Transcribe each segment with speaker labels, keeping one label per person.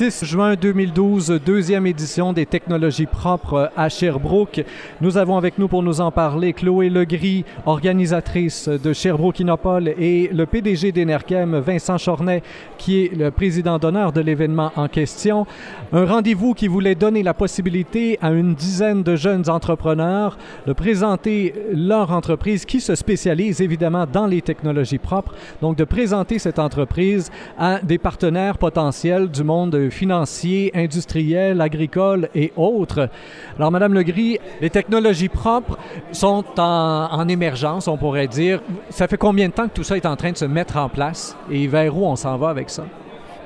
Speaker 1: 6 juin 2012, deuxième édition des technologies propres à Sherbrooke. Nous avons avec nous pour nous en parler Chloé Legris, organisatrice de Sherbrooke Innopol, et le PDG d'Enerchem, Vincent Chornet, qui est le président d'honneur de l'événement en question. Un rendez-vous qui voulait donner la possibilité à une dizaine de jeunes entrepreneurs de présenter leur entreprise qui se spécialise évidemment dans les technologies propres, donc de présenter cette entreprise à des partenaires potentiels du monde financier, industriel, agricole et autres. Alors, Madame Legris, les technologies propres sont en, en émergence, on pourrait dire. Ça fait combien de temps que tout ça est en train de se mettre en place et vers où on s'en va avec ça?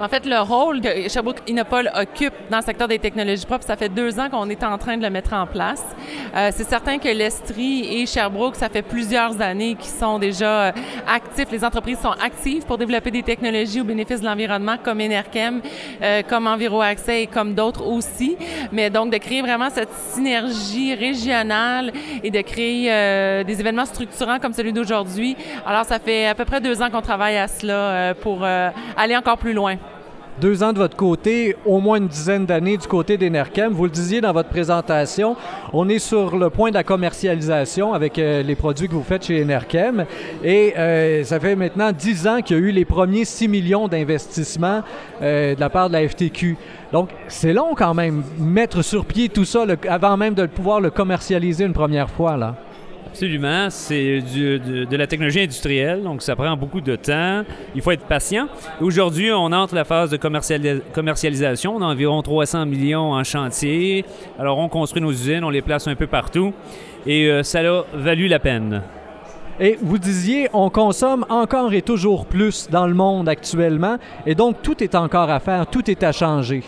Speaker 2: En fait, le rôle que Sherbrooke Innopol occupe dans le secteur des technologies propres, ça fait deux ans qu'on est en train de le mettre en place. Euh, c'est certain que l'Estrie et Sherbrooke, ça fait plusieurs années qu'ils sont déjà euh, actifs. Les entreprises sont actives pour développer des technologies au bénéfice de l'environnement, comme Enerchem, euh, comme Enviro Accès et comme d'autres aussi. Mais donc, de créer vraiment cette synergie régionale et de créer euh, des événements structurants comme celui d'aujourd'hui. Alors, ça fait à peu près deux ans qu'on travaille à cela euh, pour euh, aller encore plus loin
Speaker 1: deux ans de votre côté, au moins une dizaine d'années du côté d'Enerchem. Vous le disiez dans votre présentation, on est sur le point de la commercialisation avec euh, les produits que vous faites chez Enerchem. Et euh, ça fait maintenant dix ans qu'il y a eu les premiers 6 millions d'investissements euh, de la part de la FTQ. Donc, c'est long quand même, mettre sur pied tout ça avant même de pouvoir le commercialiser une première fois, là.
Speaker 3: Absolument. C'est de, la technologie industrielle, donc ça prend beaucoup de temps. Il faut être patient. Aujourd'hui, on entre la phase de commercialis commercialisation. On a environ 300 millions en chantier. Alors, on construit nos usines, on les place un peu partout. Et euh, ça a valu la peine.
Speaker 1: Et vous disiez, on consomme encore et toujours plus dans le monde actuellement, et donc tout est encore à faire, tout est à changer.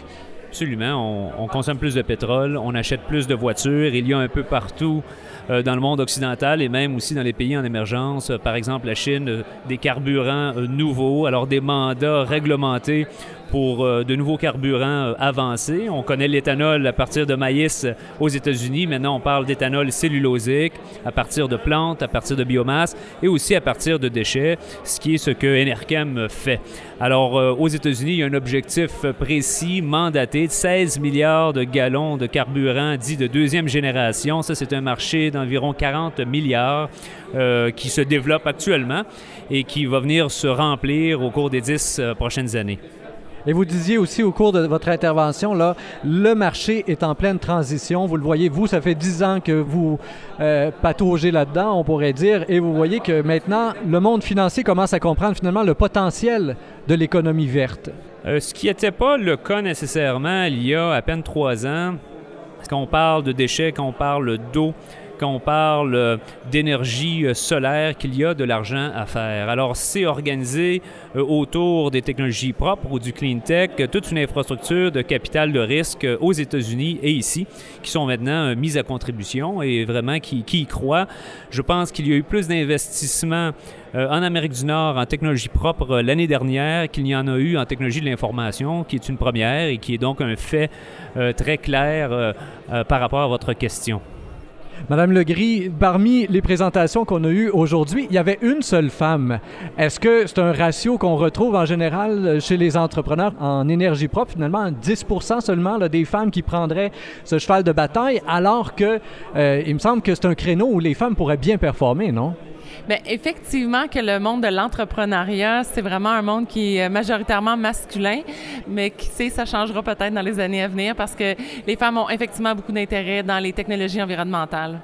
Speaker 3: Absolument. On, on consomme plus de pétrole, on achète plus de voitures. Il y a un peu partout euh, dans le monde occidental et même aussi dans les pays en émergence. Euh, par exemple, la Chine, euh, des carburants nouveaux, alors des mandats réglementés pour euh, de nouveaux carburants euh, avancés. On connaît l'éthanol à partir de maïs euh, aux États-Unis. Maintenant, on parle d'éthanol cellulosique à partir de plantes, à partir de biomasse et aussi à partir de déchets, ce qui est ce que Enerchem fait. Alors, aux États-Unis, il y a un objectif précis, mandaté, de 16 milliards de gallons de carburant dit de deuxième génération. Ça, c'est un marché d'environ 40 milliards euh, qui se développe actuellement et qui va venir se remplir au cours des 10 euh, prochaines années.
Speaker 1: Et vous disiez aussi au cours de votre intervention, là, le marché est en pleine transition. Vous le voyez, vous, ça fait dix ans que vous euh, pataugez là-dedans, on pourrait dire, et vous voyez que maintenant, le monde financier commence à comprendre finalement le potentiel de l'économie verte.
Speaker 3: Euh, ce qui n'était pas le cas nécessairement il y a à peine trois ans, quand on parle de déchets, quand on parle d'eau, quand on parle euh, d'énergie euh, solaire qu'il y a de l'argent à faire. Alors, c'est organisé euh, autour des technologies propres ou du clean tech, toute une infrastructure de capital de risque aux États-Unis et ici, qui sont maintenant mises à contribution et vraiment qui, y croient. Je pense qu'il y a eu plus d'investissements en Amérique du Nord en technologie propre l'année dernière qu'il y en a eu en technologie de l'information, qui est une première et qui est donc un fait très clair par rapport à votre question.
Speaker 1: Madame Legris, parmi les présentations qu'on a eues aujourd'hui, il y avait une seule femme. Est-ce que c'est un ratio qu'on retrouve en général chez les entrepreneurs en énergie propre, finalement 10% seulement des femmes qui prendraient ce cheval de bataille, alors que euh, il me semble que c'est un créneau où les femmes pourraient bien performer, non?
Speaker 2: Bien, effectivement que le monde de l'entrepreneuriat, c'est vraiment un monde qui est majoritairement masculin, mais qui sait, ça changera peut-être dans les années à venir parce que les femmes ont effectivement beaucoup d'intérêt dans les technologies environnementales.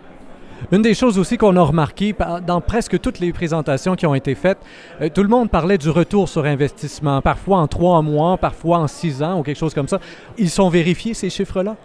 Speaker 1: Une des choses aussi qu'on a remarqué dans presque toutes les présentations qui ont été faites, euh, tout le monde parlait du retour sur investissement, parfois en trois mois, parfois en six ans ou quelque chose comme ça. Ils sont vérifiés, ces chiffres-là?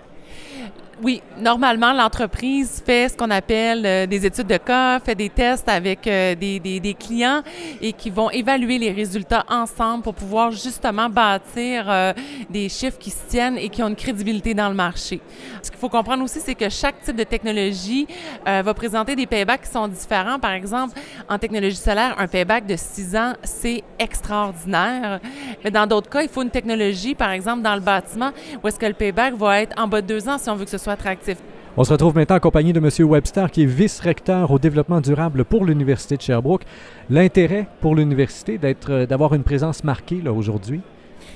Speaker 2: Oui, normalement, l'entreprise fait ce qu'on appelle euh, des études de cas, fait des tests avec euh, des, des, clients et qui vont évaluer les résultats ensemble pour pouvoir justement bâtir euh, des chiffres qui se tiennent et qui ont une crédibilité dans le marché. Ce qu'il faut comprendre aussi, c'est que chaque type de technologie va présenter des paybacks qui sont différents. Par exemple, en technologie solaire, un payback de six ans, c'est extraordinaire. Mais dans d'autres cas, il faut une technologie, par exemple, dans le bâtiment, où est-ce que le payback va être en bas de deux ans si on veut que ce soit attractif.
Speaker 1: On se retrouve maintenant en compagnie de M. Webster, qui est vice-recteur au développement durable pour l'Université de Sherbrooke. L'intérêt pour l'université d'être, d'avoir une présence marquée là, aujourd'hui?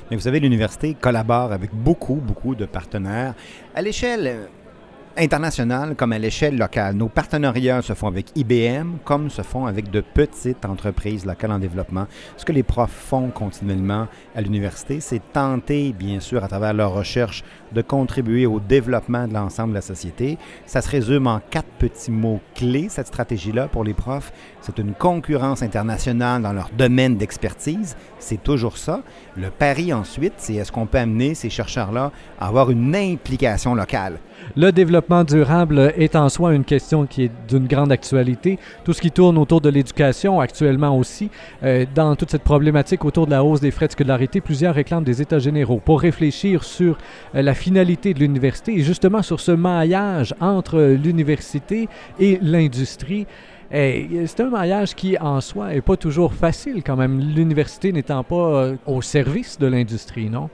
Speaker 4: Mais vous savez, l'université collabore avec beaucoup, beaucoup de partenaires à l'échelle internationale comme à l'échelle locale. Nos partenariats se font avec IBM comme se font avec de petites entreprises locales en développement. Ce que les profs font continuellement à l'université, c'est tenter, bien sûr, à travers leurs recherches, de contribuer au développement de l'ensemble de la société. Ça se résume en quatre petits mots clés, cette stratégie-là pour les profs. C'est une concurrence internationale dans leur domaine d'expertise. C'est toujours ça. Le pari ensuite, c'est est-ce qu'on peut amener ces chercheurs-là à avoir une implication locale?
Speaker 1: Le développement durable est en soi une question qui est d'une grande actualité. Tout ce qui tourne autour de l'éducation actuellement aussi, euh, dans toute cette problématique autour de la hausse des frais de scolarité, plusieurs réclament des États généraux pour réfléchir sur euh, la finalité de l'université et justement sur ce maillage entre l'université et l'industrie. C'est un maillage qui, en soi, n'est pas toujours facile quand même, l'université n'étant pas euh, au service de l'industrie, non?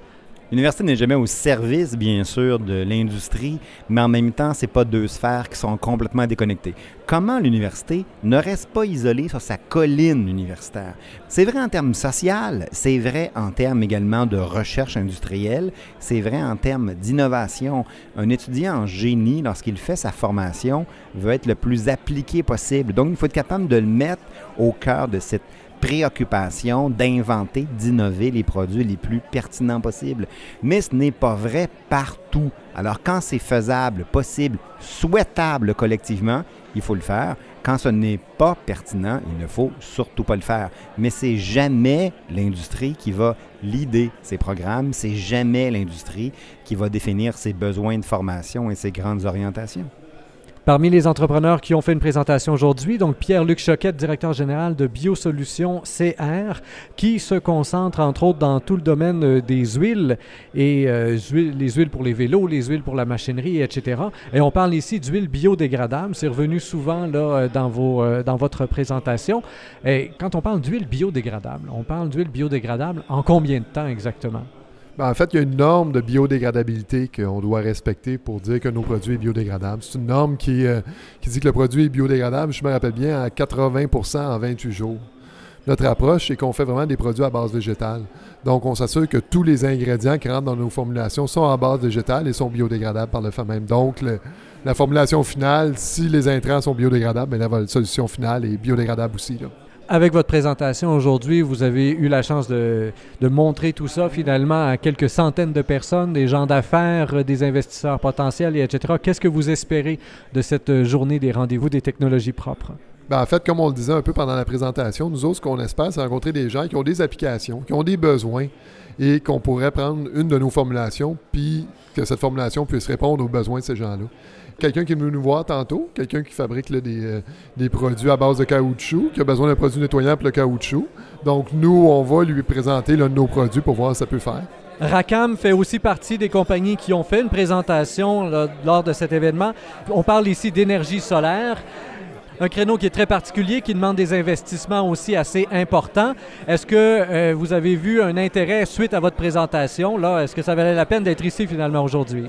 Speaker 4: L'université n'est jamais au service, bien sûr, de l'industrie, mais en même temps, ce pas deux sphères qui sont complètement déconnectées. Comment l'université ne reste pas isolée sur sa colline universitaire? C'est vrai en termes social, c'est vrai en termes également de recherche industrielle, c'est vrai en termes d'innovation. Un étudiant en génie, lorsqu'il fait sa formation, veut être le plus appliqué possible. Donc, il faut être capable de le mettre au cœur de cette préoccupation d'inventer, d'innover les produits les plus pertinents possibles. Mais ce n'est pas vrai partout. Alors quand c'est faisable, possible, souhaitable collectivement, il faut le faire. Quand ce n'est pas pertinent, il ne faut surtout pas le faire. Mais c'est jamais l'industrie qui va l'idée ces programmes, c'est jamais l'industrie qui va définir ses besoins de formation et ses grandes orientations.
Speaker 1: Parmi les entrepreneurs qui ont fait une présentation aujourd'hui, donc Pierre-Luc Choquette, directeur général de Biosolutions CR, qui se concentre entre autres dans tout le domaine euh, des huiles et euh, les huiles pour les vélos, les huiles pour la machinerie, etc. Et on parle ici d'huiles biodégradables. C'est revenu souvent là, euh, dans, vos, dans votre présentation. Et quand on parle d'huile biodégradable, on parle d'huile biodégradable en combien de temps exactement?
Speaker 5: Ben, en fait, il y a une norme de biodégradabilité qu'on doit respecter pour dire que nos produits sont biodégradables. C'est une norme qui, euh, dit que le produit est biodégradable, je me rappelle bien, à 80% en 28 jours. Notre approche, c'est qu'on fait vraiment des produits à base végétale. Donc, on s'assure que tous les ingrédients qui rentrent dans nos formulations sont à base végétale et sont biodégradables par le fait même. Donc, la formulation finale, si les intrants sont biodégradables, bien, la solution finale est biodégradable aussi.
Speaker 1: Avec votre présentation aujourd'hui, vous avez eu la chance de, montrer tout ça finalement à quelques centaines de personnes, des gens d'affaires, des investisseurs potentiels, etc. Qu'est-ce que vous espérez de cette journée des rendez-vous des technologies propres?
Speaker 5: Ben, en fait, comme on le disait un peu pendant la présentation, nous autres, ce qu'on espère, c'est rencontrer des gens qui ont des applications, qui ont des besoins et qu'on pourrait prendre une de nos formulations, puis que cette formulation puisse répondre aux besoins de ces gens-là quelqu'un qui est venu nous voir tantôt, quelqu'un qui fabrique euh, des, produits à base de caoutchouc, qui a besoin d'un produit nettoyant pour le caoutchouc. Donc, nous, on va lui présenter nos produits pour voir ce que ça peut faire.
Speaker 1: Racam fait aussi partie des compagnies qui ont fait une présentation lors de cet événement. On parle ici d'énergie solaire un créneau qui est très particulier, qui demande des investissements aussi assez importants. Est-ce que euh, vous avez vu un intérêt suite à votre présentation? Est-ce que ça valait la peine d'être ici finalement aujourd'hui?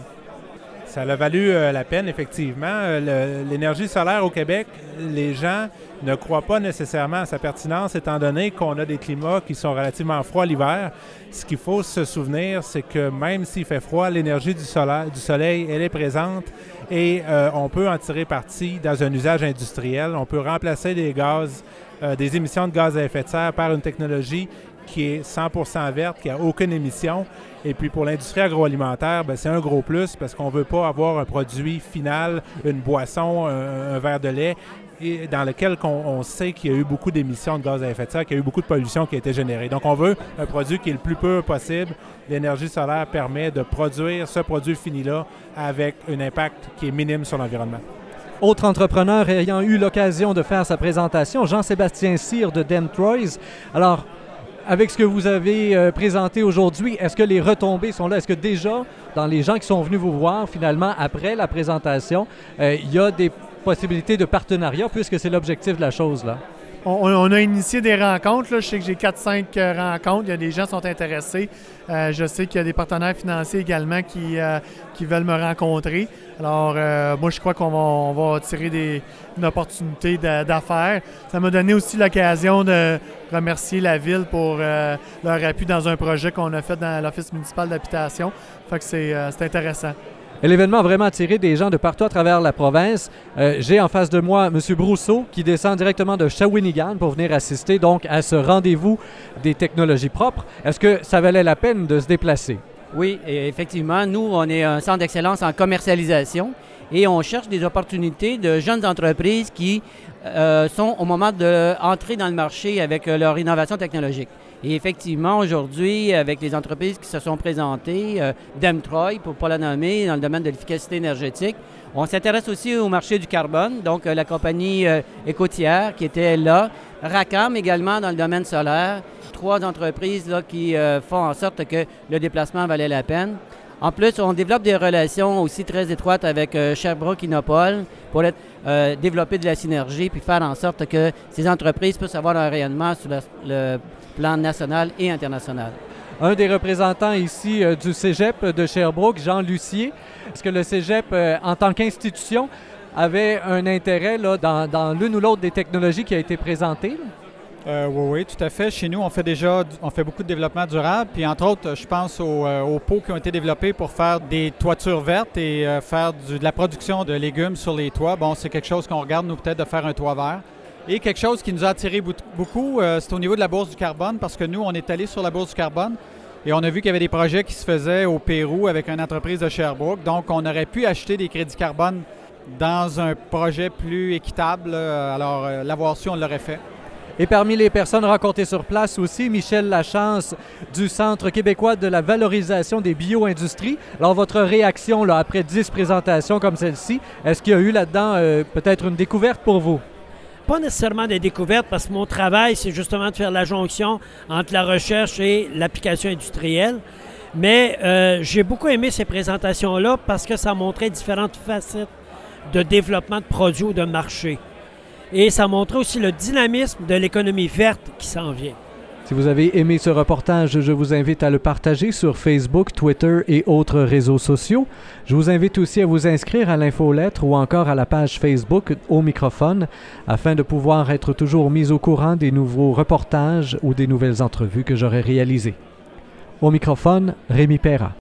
Speaker 6: Ça a valu euh, la peine, effectivement. Euh, l'énergie solaire au Québec, les gens ne croient pas nécessairement à sa pertinence, étant donné qu'on a des climats qui sont relativement froids l'hiver. Ce qu'il faut se souvenir, c'est que même s'il fait froid, l'énergie du, du soleil, elle est présente et euh, on peut en tirer parti dans un usage industriel. On peut remplacer des gaz, des émissions de gaz à effet de serre par une technologie qui est 100% verte, qui n'a aucune émission. Et puis pour l'industrie agroalimentaire, ben, c'est un gros plus parce qu'on ne veut pas avoir un produit final, une boisson, un, verre de lait, et dans lequel on, sait qu'il y a eu beaucoup d'émissions de gaz à effet de serre, qu'il y a eu beaucoup de pollution qui a été générée. Donc on veut un produit qui est le plus peu possible. L'énergie solaire permet de produire ce produit fini-là avec un impact qui est minime sur l'environnement.
Speaker 1: Autre entrepreneur ayant eu l'occasion de faire sa présentation, Jean-Sébastien Cyr de Dentroys. Alors, avec ce que vous avez euh, présenté aujourd'hui, est-ce que les retombées sont là? Est-ce que déjà, dans les gens qui sont venus vous voir, finalement, après la présentation, euh, il y a des possibilités de partenariat, puisque c'est l'objectif de la chose, là?
Speaker 7: On, a initié des rencontres. Je sais que j'ai 4-5 euh, rencontres. Il y a des gens qui sont intéressés. Euh, je sais qu'il y a des partenaires financiers également qui, euh, qui veulent me rencontrer. Alors, moi, je crois qu'on va, tirer des, une opportunité d'affaires. Ça m'a donné aussi l'occasion de remercier la Ville pour leur appui dans un projet qu'on a fait dans l'Office municipal d'habitation. Fait que c'est intéressant.
Speaker 1: L'événement a vraiment attiré des gens de partout à travers la province. Euh, j'ai en face de moi M. Brousseau qui descend directement de Shawinigan pour venir assister donc à ce rendez-vous des technologies propres. Est-ce que ça valait la peine de se déplacer?
Speaker 8: Oui, effectivement. Nous, on est un centre d'excellence en commercialisation et on cherche des opportunités de jeunes entreprises qui euh, sont au moment d'entrer dans le marché avec euh, leur innovation technologique. Et effectivement, aujourd'hui, avec les entreprises qui se sont présentées, euh, Demtroy, pour ne pas la nommer, dans le domaine de l'efficacité énergétique, on s'intéresse aussi au marché du carbone, donc euh, la compagnie euh, Écotière qui était là, Racam également dans le domaine solaire, trois entreprises qui euh, font en sorte que le déplacement valait la peine. En plus, on développe des relations aussi très étroites avec Sherbrooke Innopol pour développer de la synergie puis faire en sorte que ces entreprises puissent avoir un rayonnement sur le plan national et international.
Speaker 1: Un des représentants ici euh, du Cégep de Sherbrooke, Jean Lucier, est-ce que le Cégep, euh, en tant qu'institution, avait un intérêt dans, l'une ou l'autre des technologies qui a été présentée?
Speaker 9: Euh, oui, oui, tout à fait. Chez nous, on fait déjà on fait beaucoup de développement durable. Puis, entre autres, je pense aux, pots qui ont été développés pour faire des toitures vertes et faire de la production de légumes sur les toits. Bon, c'est quelque chose qu'on regarde, nous, peut-être, de faire un toit vert. Et quelque chose qui nous a attiré beaucoup, euh, c'est au niveau de la bourse du carbone, parce que nous, on est allé sur la bourse du carbone et on a vu qu'il y avait des projets qui se faisaient au Pérou avec une entreprise de Sherbrooke. Donc, on aurait pu acheter des crédits carbone dans un projet plus équitable. Alors, euh, l'avoir su, on l'aurait fait.
Speaker 1: Et parmi les personnes rencontrées sur place aussi, Michel Lachance du Centre québécois de la valorisation des bio-industries. Alors, votre réaction là, après 10 présentations comme celle-ci, est-ce qu'il y a eu là-dedans euh, peut-être une découverte pour vous?
Speaker 10: pas nécessairement des découvertes parce que mon travail, c'est justement de faire la jonction entre la recherche et l'application industrielle. Mais euh, j'ai beaucoup aimé ces présentations-là parce que ça montrait différentes facettes de développement de produits ou de marché. Et ça montrait aussi le dynamisme de l'économie verte qui s'en vient.
Speaker 1: Si vous avez aimé ce reportage, je vous invite à le partager sur Facebook, Twitter et autres réseaux sociaux. Je vous invite aussi à vous inscrire à l'infolettre ou encore à la page Facebook au microphone afin de pouvoir être toujours mis au courant des nouveaux reportages ou des nouvelles entrevues que j'aurai réalisées. Au microphone, Rémi Perra.